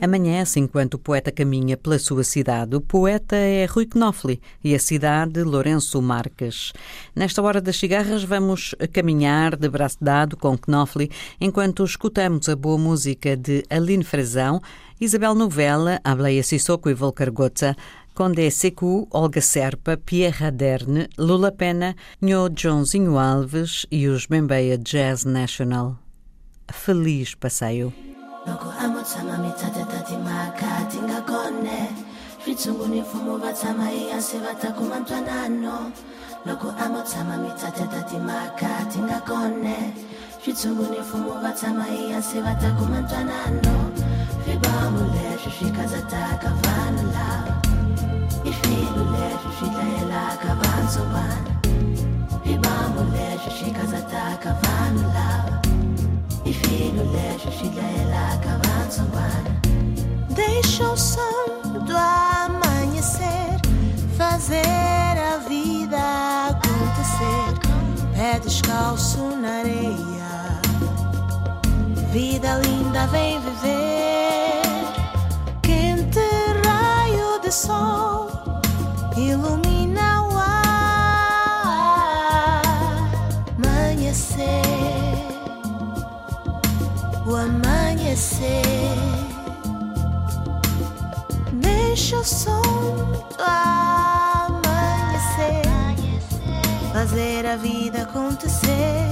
Amanhece enquanto o poeta caminha pela sua cidade. O poeta é Rui Knofli e a cidade Lourenço Marques. Nesta hora das cigarras vamos caminhar de braço dado com Knofli enquanto escutamos a boa música de Aline Frazão, Isabel Novella, Ableia Sissoko e Volker Gotza, Condé Secu, Olga Serpa, Pierre Aderne, Lula Pena, Nho Joãozinho Alves e os Bembeia Jazz National. Feliz passeio. Loko amotshama mitsate tati makati nga kone switshungu ni mfumo va tshama ehansi va ta kuma ntwanano. Loko a mo tshama mitsate ta timhaka ti nga kone switshungu ni mfumo va tshama ehansi va ta kuma ntwanano. Vibamo leswi swi kazataka vanhu lava. I swilo leswi swi dlayelaka Vibamo leswi swi vanhu lava. I swilo leswi swi dlayelaka Deixa o sol do amanhecer fazer a vida acontecer. Pé descalço na areia, vida linda vem viver. Quente raio de sol ilumina o ar. Amanhecer, o amanhecer. Deixa o do amanhecer fazer a vida acontecer.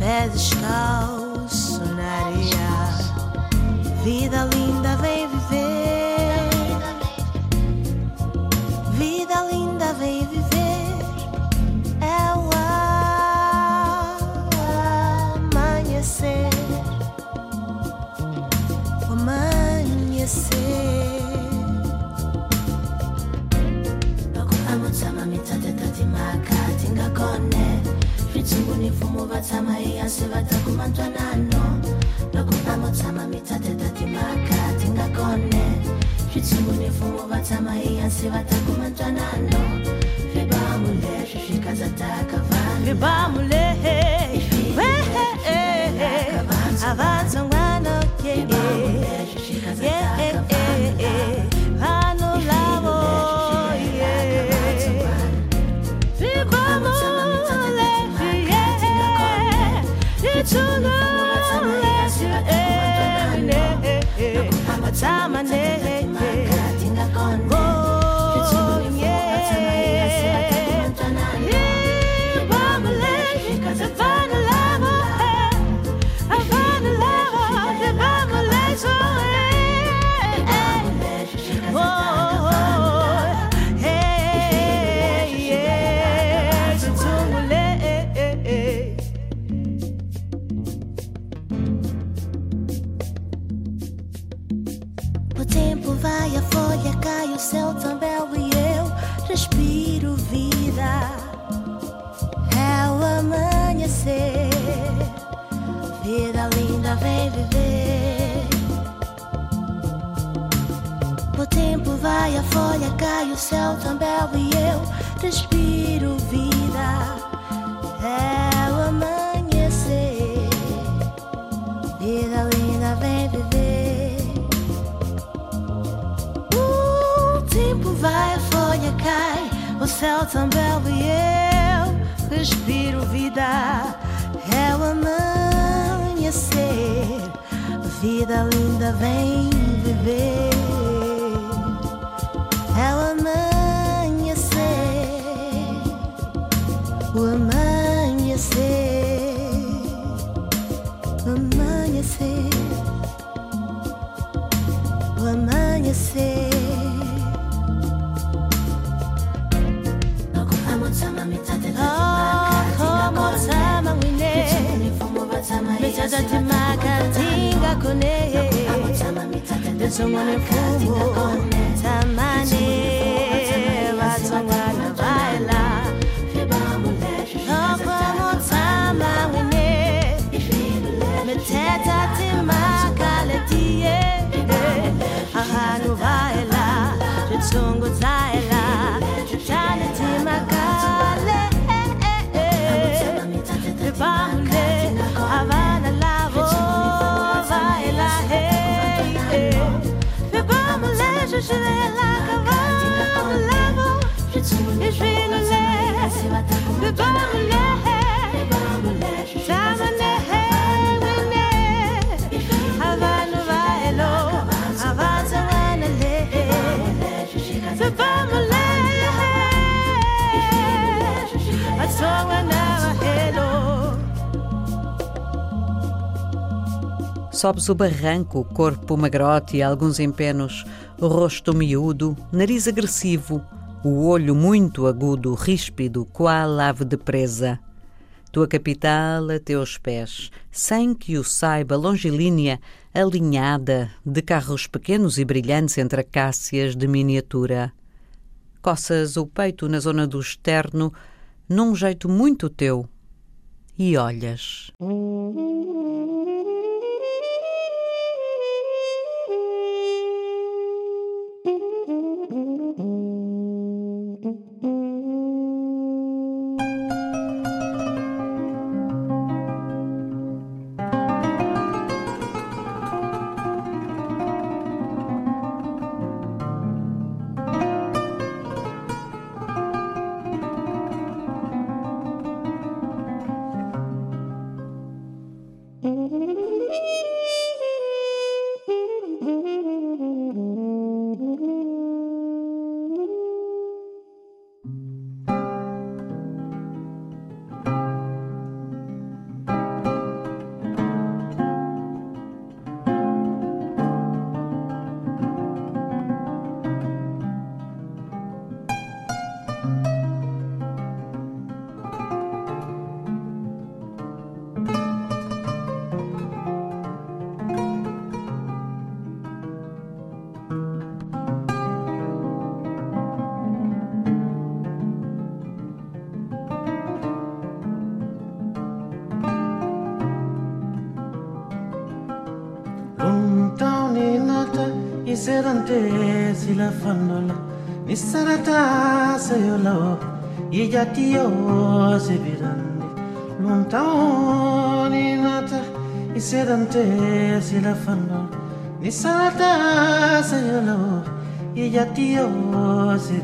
Pé descalço na areia, vida linda vem viver. Vida linda vem viver. É o amanhecer. O amanhecer. Switshungu ni mfumo va tshama ta kuma ntwanano loko a mo tshama mi tate timhaka ti nga kone. Switshungu ni mfumo va tshama va ta kuma ntwanano I'm a never o céu também e eu respiro vida. É o amanhecer, vida linda vem viver. É o amanhecer, o amanhecer, amanhecer, nazatimaka tinga kone nsonga ne fumo tamane Sobes o barranco, corpo magrote e alguns empenos, rosto miúdo, nariz agressivo, o olho muito agudo, ríspido, qual ave de presa. Tua capital a teus pés, sem que o saiba longilínea, alinhada, de carros pequenos e brilhantes entre acácias de miniatura. Coças o peito na zona do externo, num jeito muito teu, e olhas. sila fandola ni sanata sayolo se jatiyo sebirande montani nata y se dante isedante sila fandola ni sanata sayolo ye jatiyo se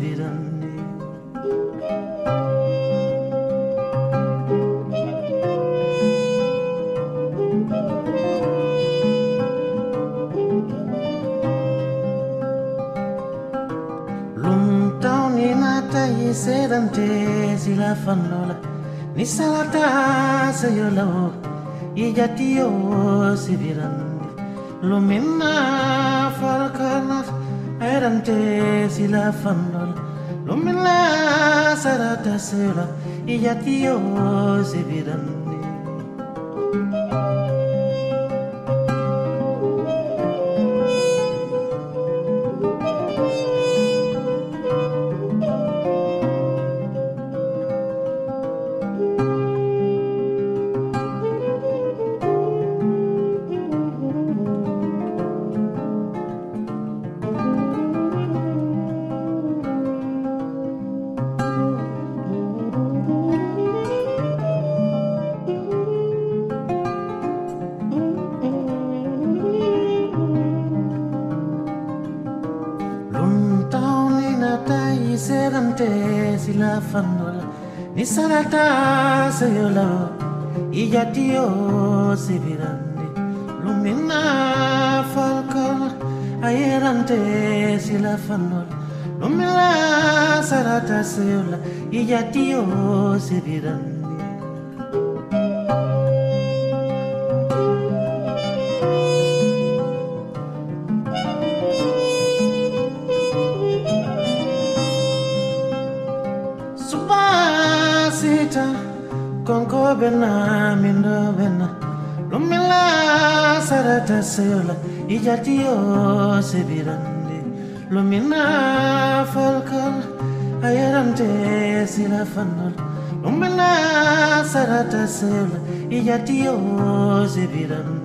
la fanola ni salata se yo la y ya tío se vieran lo falcana eran te si la fanola lo mena salata se la y ya tío se vieran la fandola ni salata se yola y ya tío se virande. Lumina falcón ayer antes y la fandola lumina salata se yola y ya tío se virande. Seyola ijatiyo sebirande lumina falkal ayarante sila fanol lumila sarata seyola ijatiyo sebirande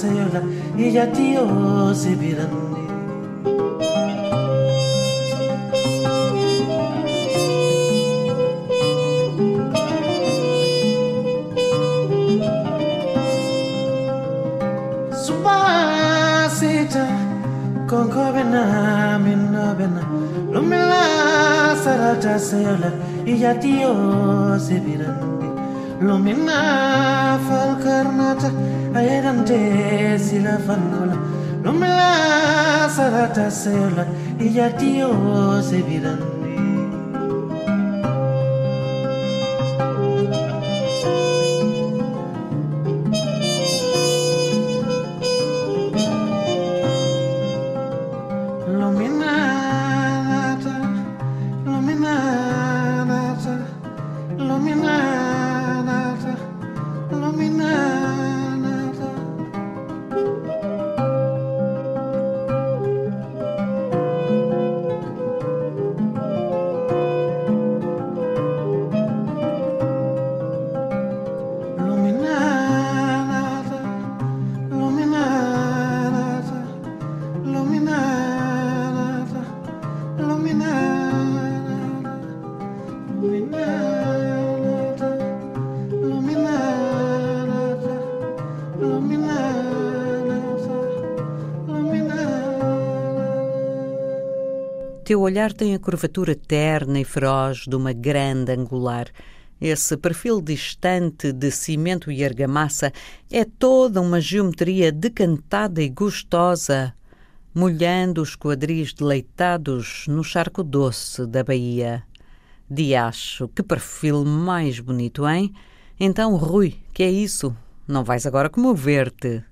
seyola ijatiyo sibirande Subasita kongobena minobena Lumila sarata seyola se sibirande lumina falcarnata ai si la fanola lumina sarata seola e ya tio se virando Teu olhar tem a curvatura terna e feroz de uma grande angular. Esse perfil distante de cimento e argamassa é toda uma geometria decantada e gostosa, molhando os quadris deleitados no charco doce da Bahia. Diacho, que perfil mais bonito, hein? Então, Rui, que é isso? Não vais agora comover-te?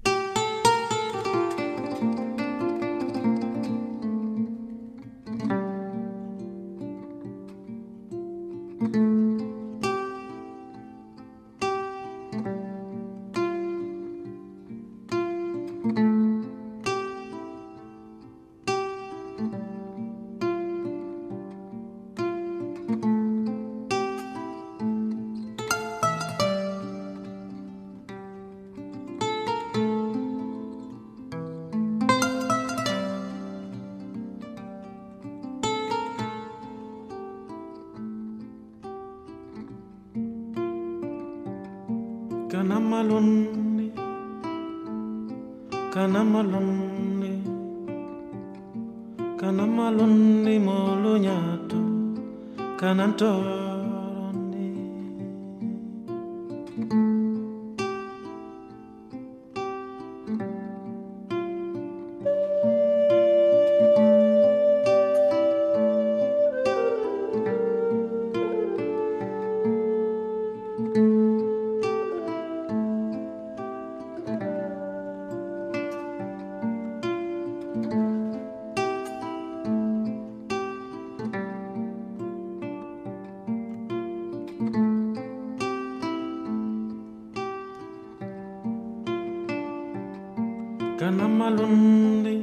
కనమలుంది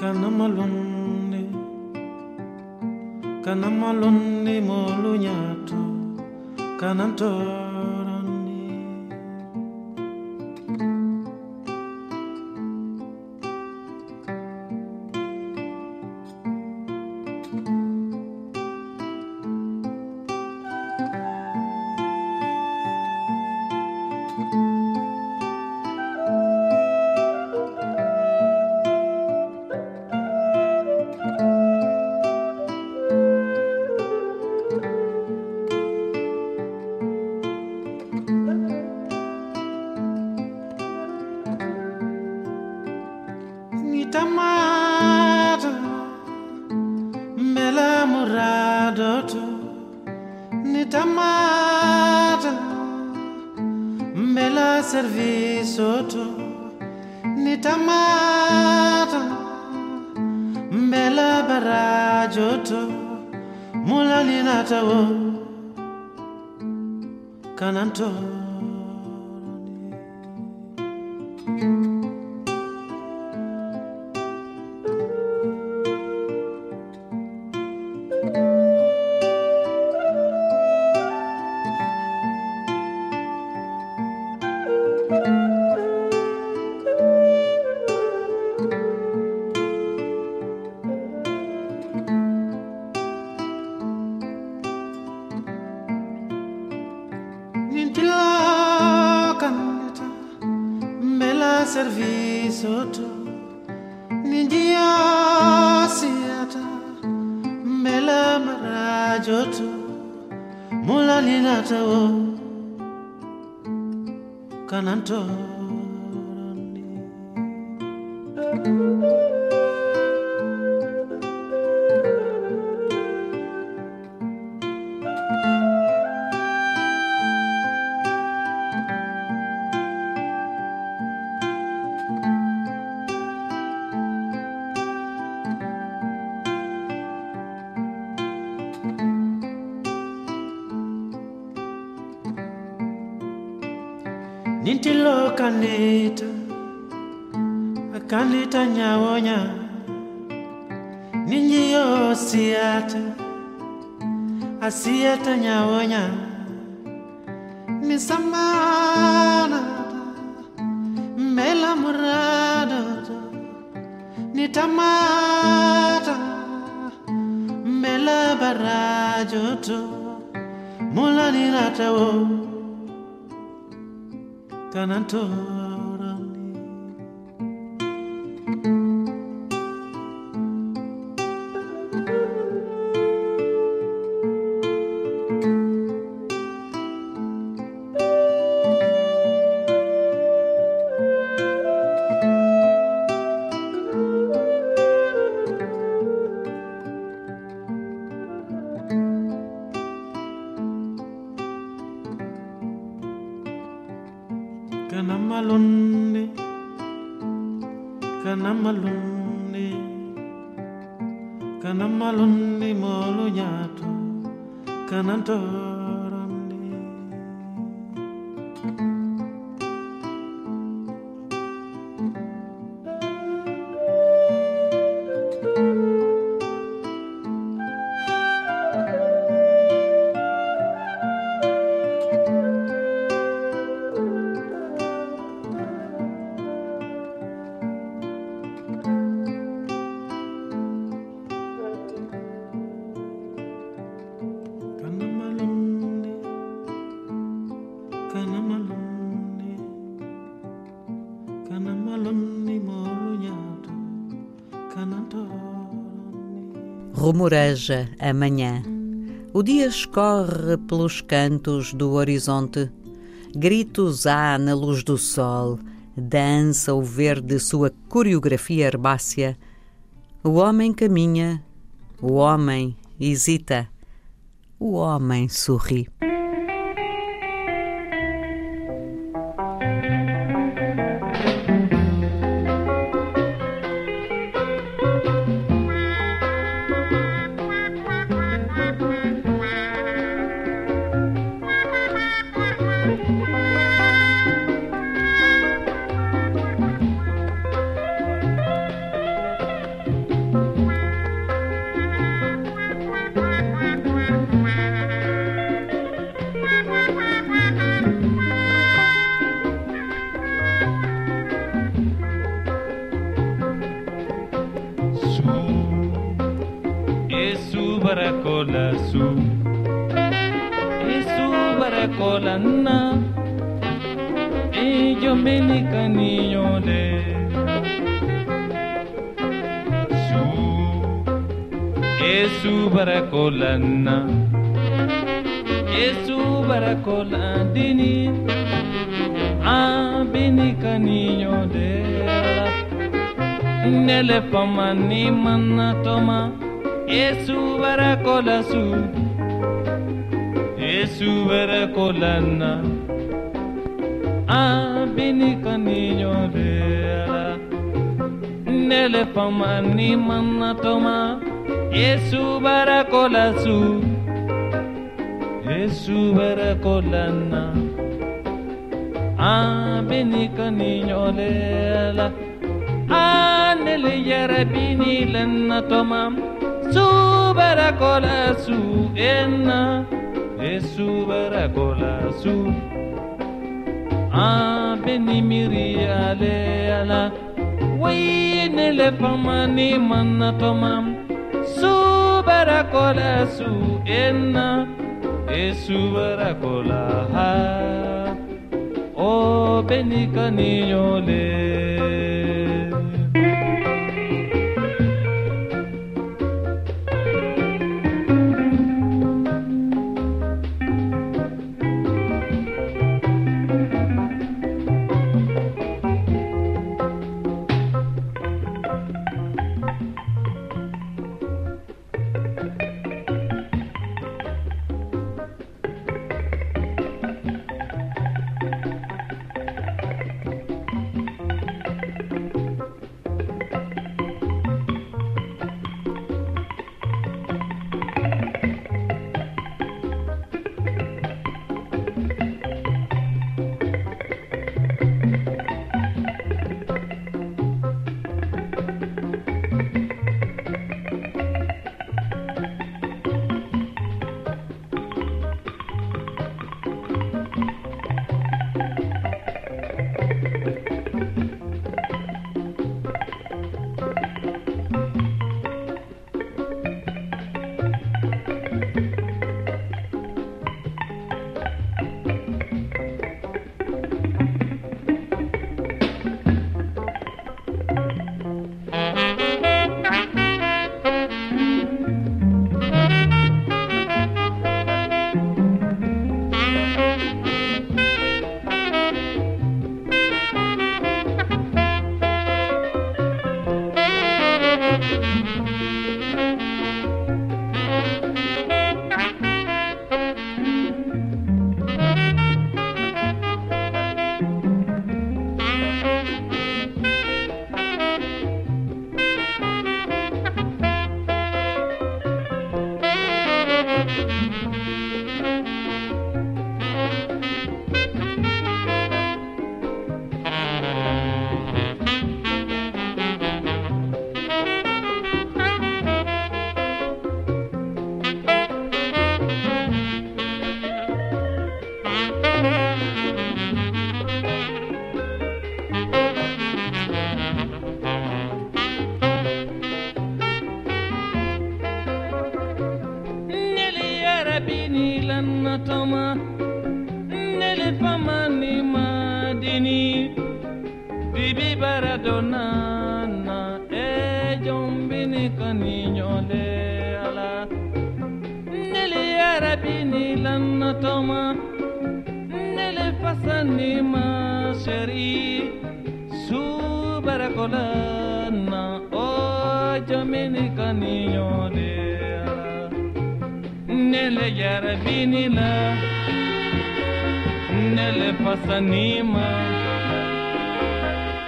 కనమలుంది కనమలుంది మోలు జ్ఞాటు కనంతో kandi tanyawonya ninyi yosiyata asiyatanyawonya nisamana mbela murada nitamata mela barajoto mulaniratawo kananto. Rumoreja amanhã. O dia escorre pelos cantos do horizonte. Gritos há na luz do sol. Dança o verde sua coreografia herbácea. O homem caminha. O homem hesita. O homem sorri. toma ni mana toma. Yesu barakola su Yesu barakola na Abini kaninyolela Aneli yarabini lana toma. Su barakola su enna Yesu barakola su Abini miri alela wai ne le fama ni manna su bara kola su enna e su bara kola ha o oh, benika ni yo le.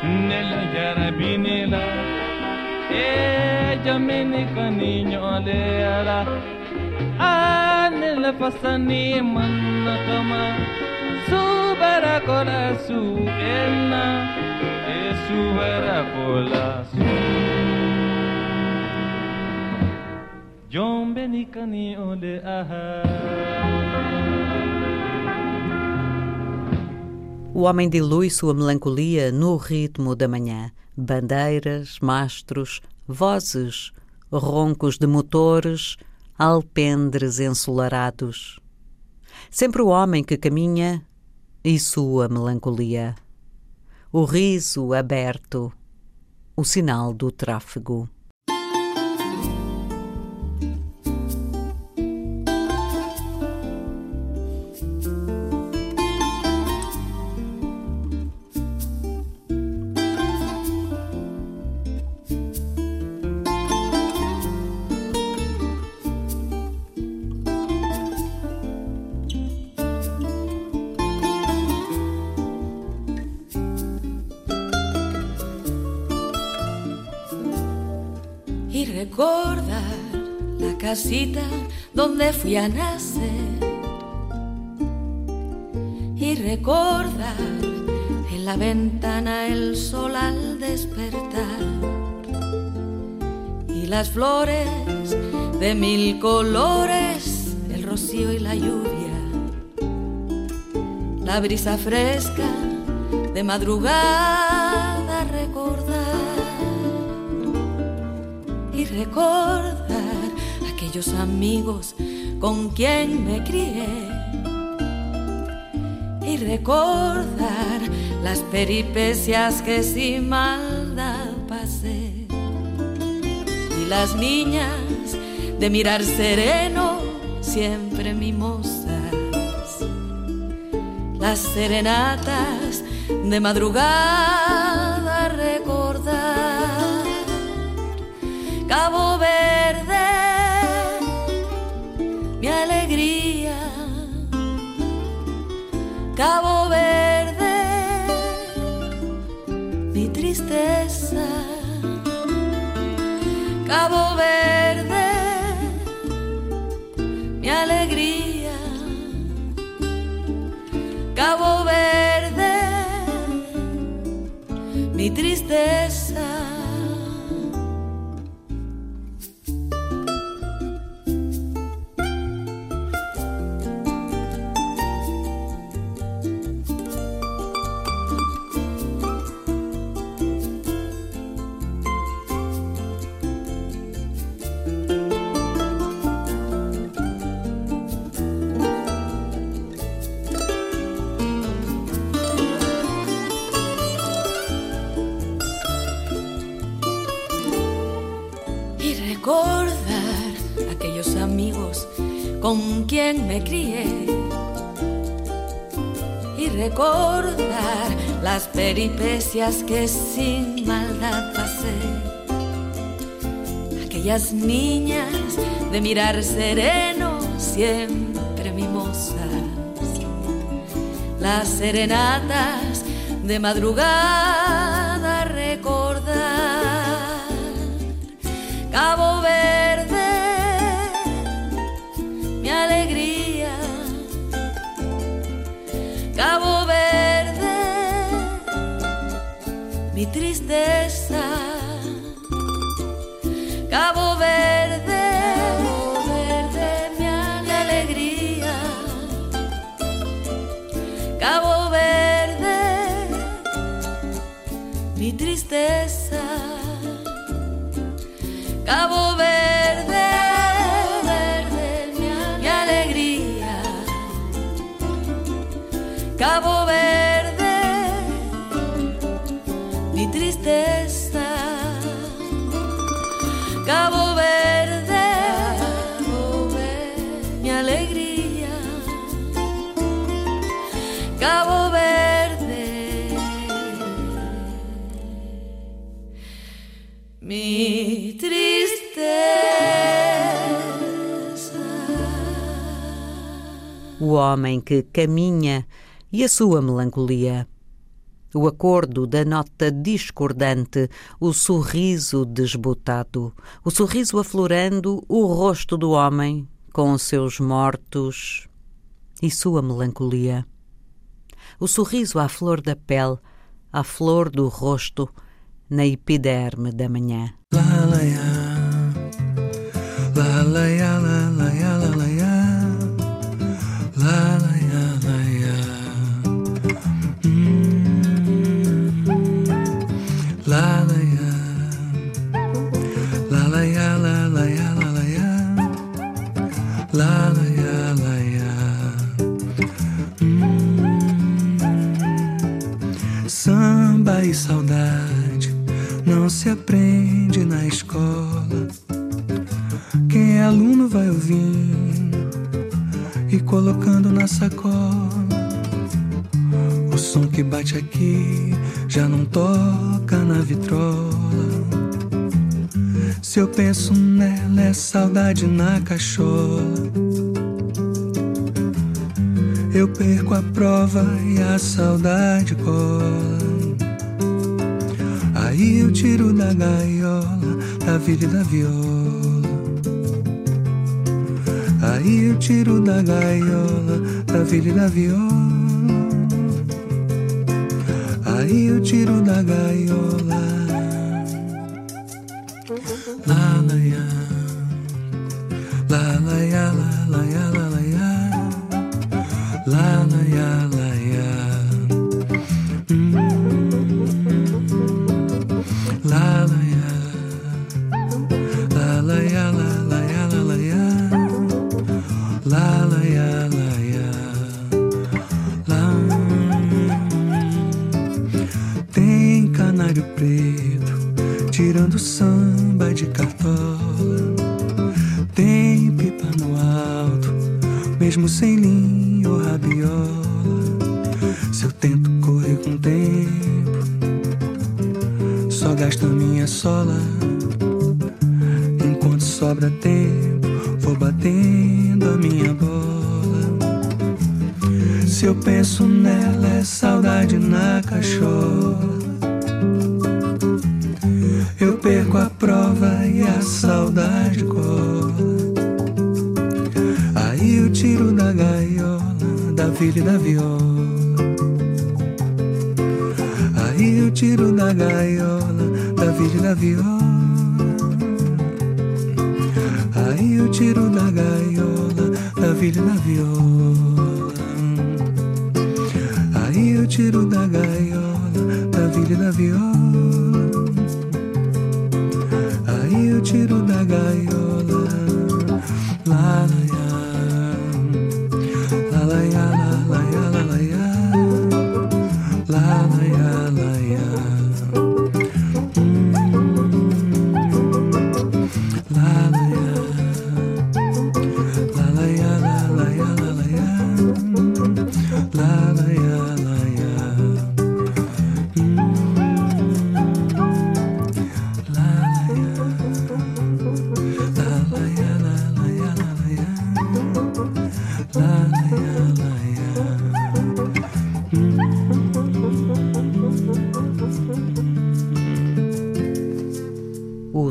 نلقى ربينيلا ella menica niño lera anela fasani manna kama subara kola su enna e eh, subara kola su jombe nikani ole aha O homem dilui sua melancolia no ritmo da manhã. Bandeiras, mastros, vozes, roncos de motores, alpendres ensolarados. Sempre o homem que caminha e sua melancolia. O riso aberto, o sinal do tráfego. Donde fui a nacer. Y recordar en la ventana el sol al despertar. Y las flores de mil colores, el rocío y la lluvia, la brisa fresca de madrugada recordar. Y recordar amigos con quien me crié. Y recordar las peripecias que sin maldad pasé. Y las niñas de mirar sereno siempre mimosas. Las serenatas de madrugada Cabo Verde, mi tristeza. Cabo Verde, mi alegría. Cabo Verde, mi tristeza. Recordar aquellos amigos con quien me crié y recordar las peripecias que sin maldad pasé. Aquellas niñas de mirar sereno siempre mimosas. Las serenatas de madrugada Cabo Verde, mi alegría. Cabo Verde, mi tristeza. Cabo Verde, Verde, mi alegría. Cabo Verde, mi tristeza cabo verde, verde, mi alegría. Cabo verde. Homem que caminha e a sua melancolia. O acordo da nota discordante, o sorriso desbotado, o sorriso aflorando o rosto do homem com os seus mortos e sua melancolia. O sorriso à flor da pele, à flor do rosto, na epiderme da manhã. La la ya, E saudade não se aprende na escola. Quem é aluno vai ouvindo e colocando na sacola. O som que bate aqui já não toca na vitrola. Se eu penso nela, é saudade na cachola. Eu perco a prova e a saudade cola. Aí eu tiro da gaiola, da vida e da viola. Aí eu tiro da gaiola, da vida e da viola. Aí eu tiro da gaiola. La la ya, la la ya, la la ya,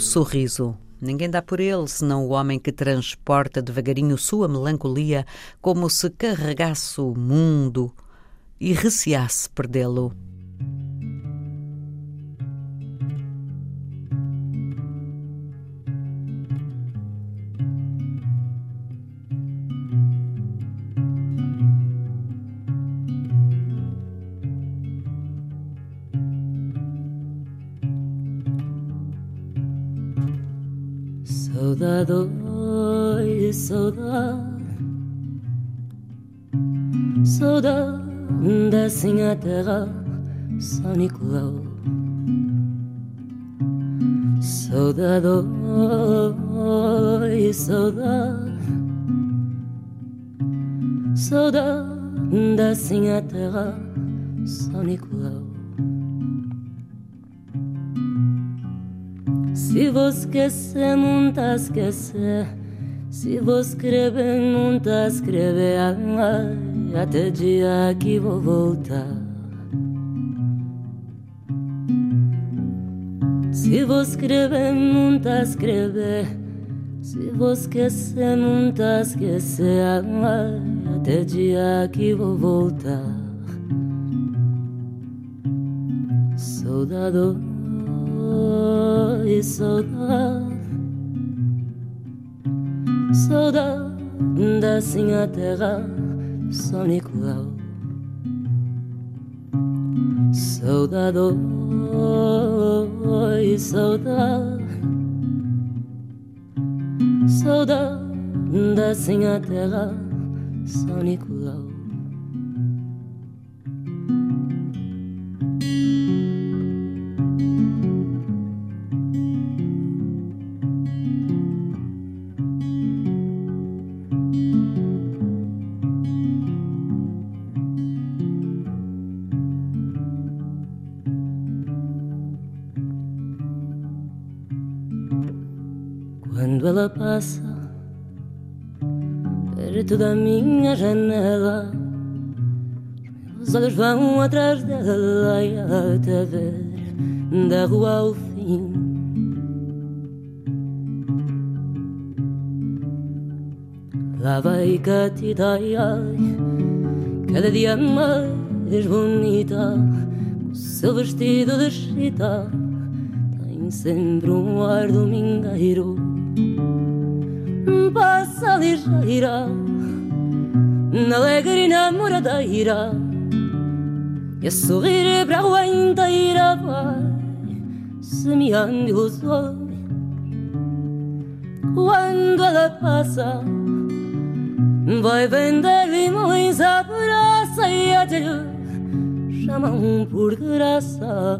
sorriso. Ninguém dá por ele senão o homem que transporta devagarinho sua melancolia como se carregasse o mundo e receasse perdê-lo. Descem a terra São Nicolau. Saudade, oi, saudade. Saudade descem a São Nicolau. Se você esquecer, não tá Se você escrever, não tá Até dia que vou voltar. Se vou escrever, não tá escrever. Se vou esquecer, não tá esquecer. Até dia que vou voltar. Saudade e saudade. Saudade descem a terra São Nicolau Saudade e saudade Saudade descem a terra São Nicolau perto da minha janela, os olhos vão atrás dela e até ver da rua ao fim. Lá vai Catita, ai, ai, cada dia mais bonita, com o seu vestido de chita, tem sempre um ar domingueiro. Passa ligeira na alegre e namoradeira e a sorrir para a rua inteira vai semeando ilusões quando ela passa vai vender limões à praça e até lhe chamam por graça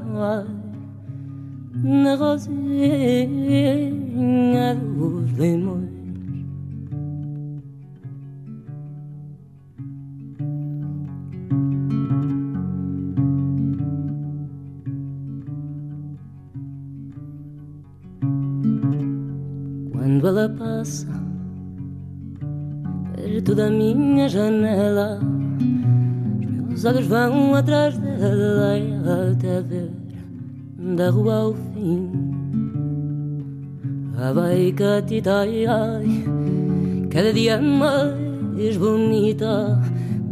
na rosinha dos limões Perto da minha janela, os meus olhos vão atrás dela até ver da rua ao fim. Catita, ai, ai, cada dia mais bonita,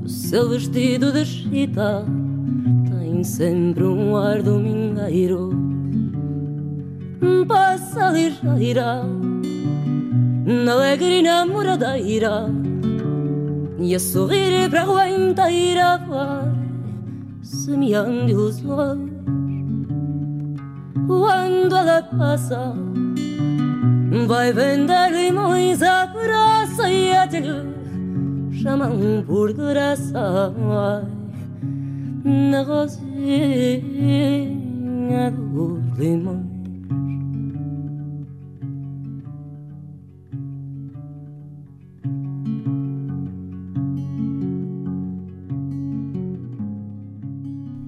o seu vestido de chita tem sempre um ar domingueiro. Passa ligeira na alegre e namoradeira E a sorrir para a rua inteira vai Semeando ilusões Quando ela passa Vai vender limões à praça E até lhe chamam por graça. Na rosinha dos limões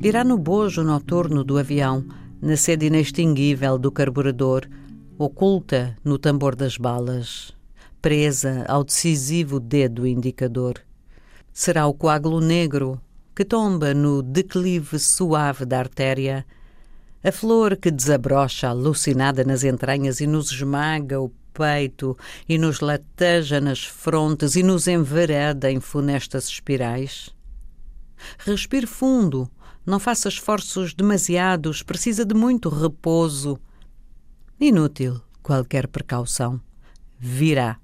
Irá no bojo noturno do avião, na sede inextinguível do carburador, oculta no tambor das balas, presa ao decisivo dedo indicador. Será o coágulo negro que tomba no declive suave da artéria, a flor que desabrocha alucinada nas entranhas e nos esmaga o peito e nos lateja nas frontes e nos envereda em funestas espirais? Respire fundo, não faça esforços demasiados, precisa de muito repouso. Inútil qualquer precaução. Virá.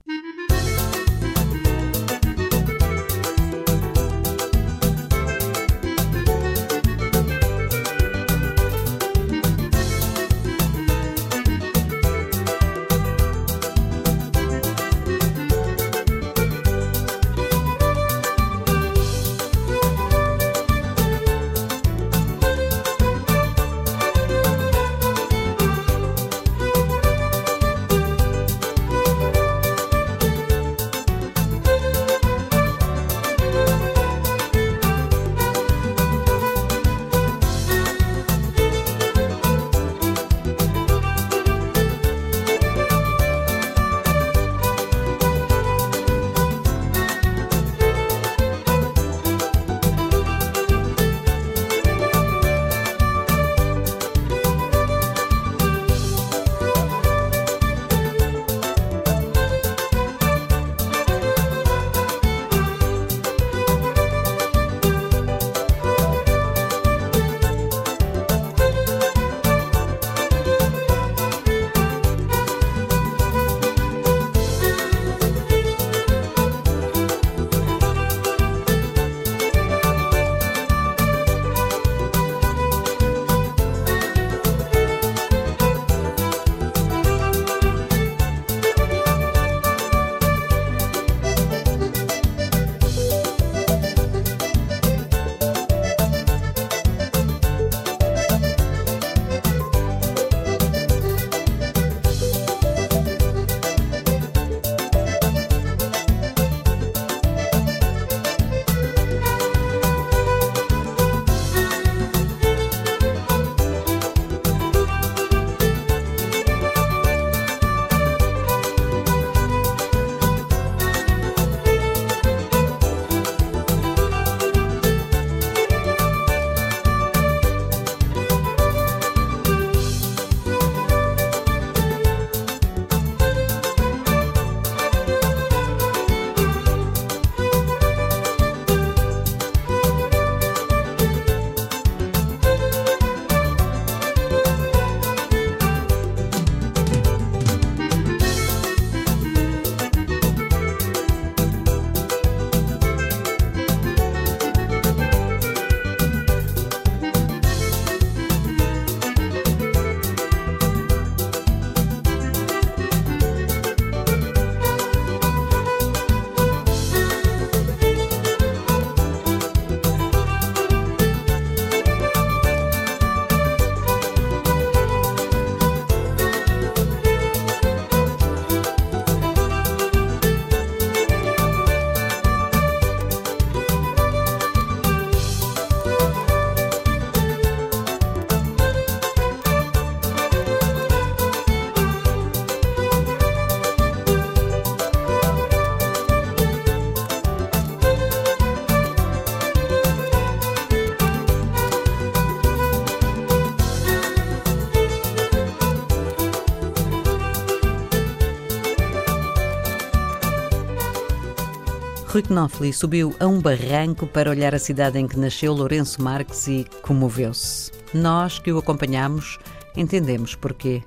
Rui Knopfli subiu a um barranco para olhar a cidade em que nasceu Lourenço Marques e comoveu-se. Nós que o acompanhamos entendemos porquê.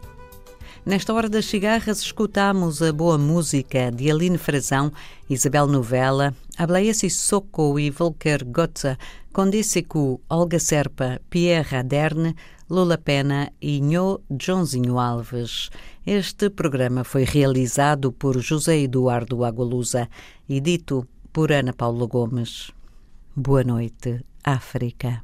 Nesta hora das cigarras, escutamos a boa música de Aline Frazão, Isabel Novella, Ablaia Sissoko e Volker Gotza, Condicicu, Olga Serpa, Pierre Aderne, Lula Pena e Nho Joãozinho Alves. Este programa foi realizado por José Eduardo Agualusa e dito por Ana Paula Gomes. Boa noite, África.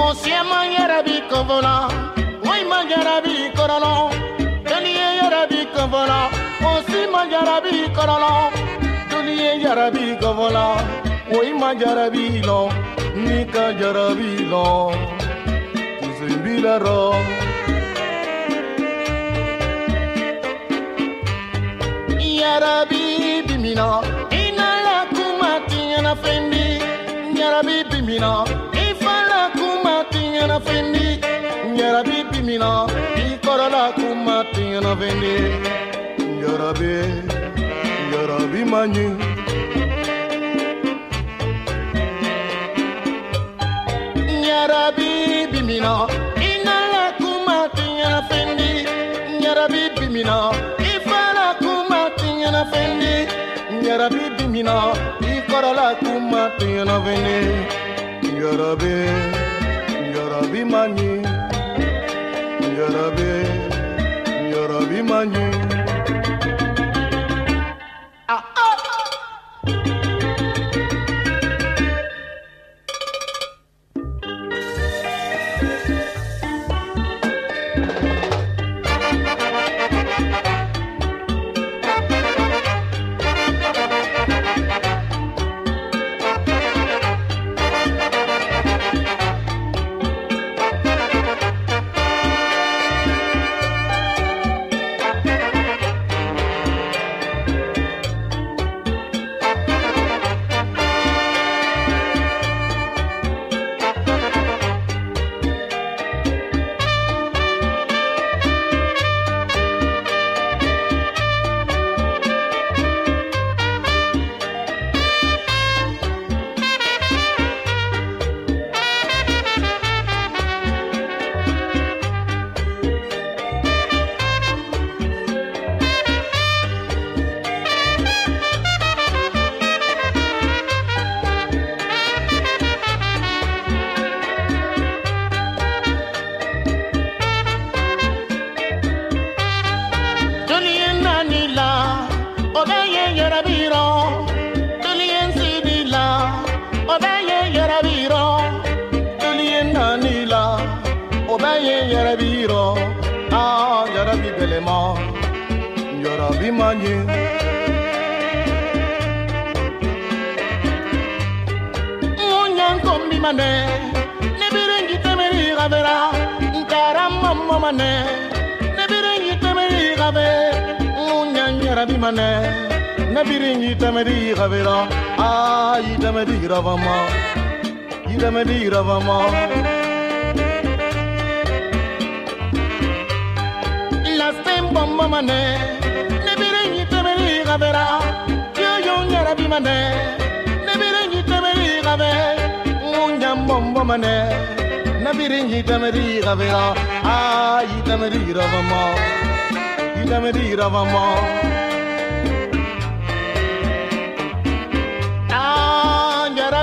Kose mangarabi kovola, moi mangarabi korolo, duniye yarabi kovola, kosi mangarabi korolo, duniye yarabi kovola, moi mangarabi lo, nika yarabi lo, kuzimbila ro. Yarabi bimina, inala kumati yana fendi, yarabi bimina. na findi Nyera bi pimina Bi korola kuma tingana findi Yara bi Yara bi manyu Nyera bi pimina Ingala kuma tingana findi Nyera bi pimina Ifala kuma tingana findi Nyera bi pimina Ikorola kuma tingana fendi. Yara bi. Yara Yorabi Mani, Yorabi, Yorabi Mani. let me read of them all. You let me read of them all. Ah, gotta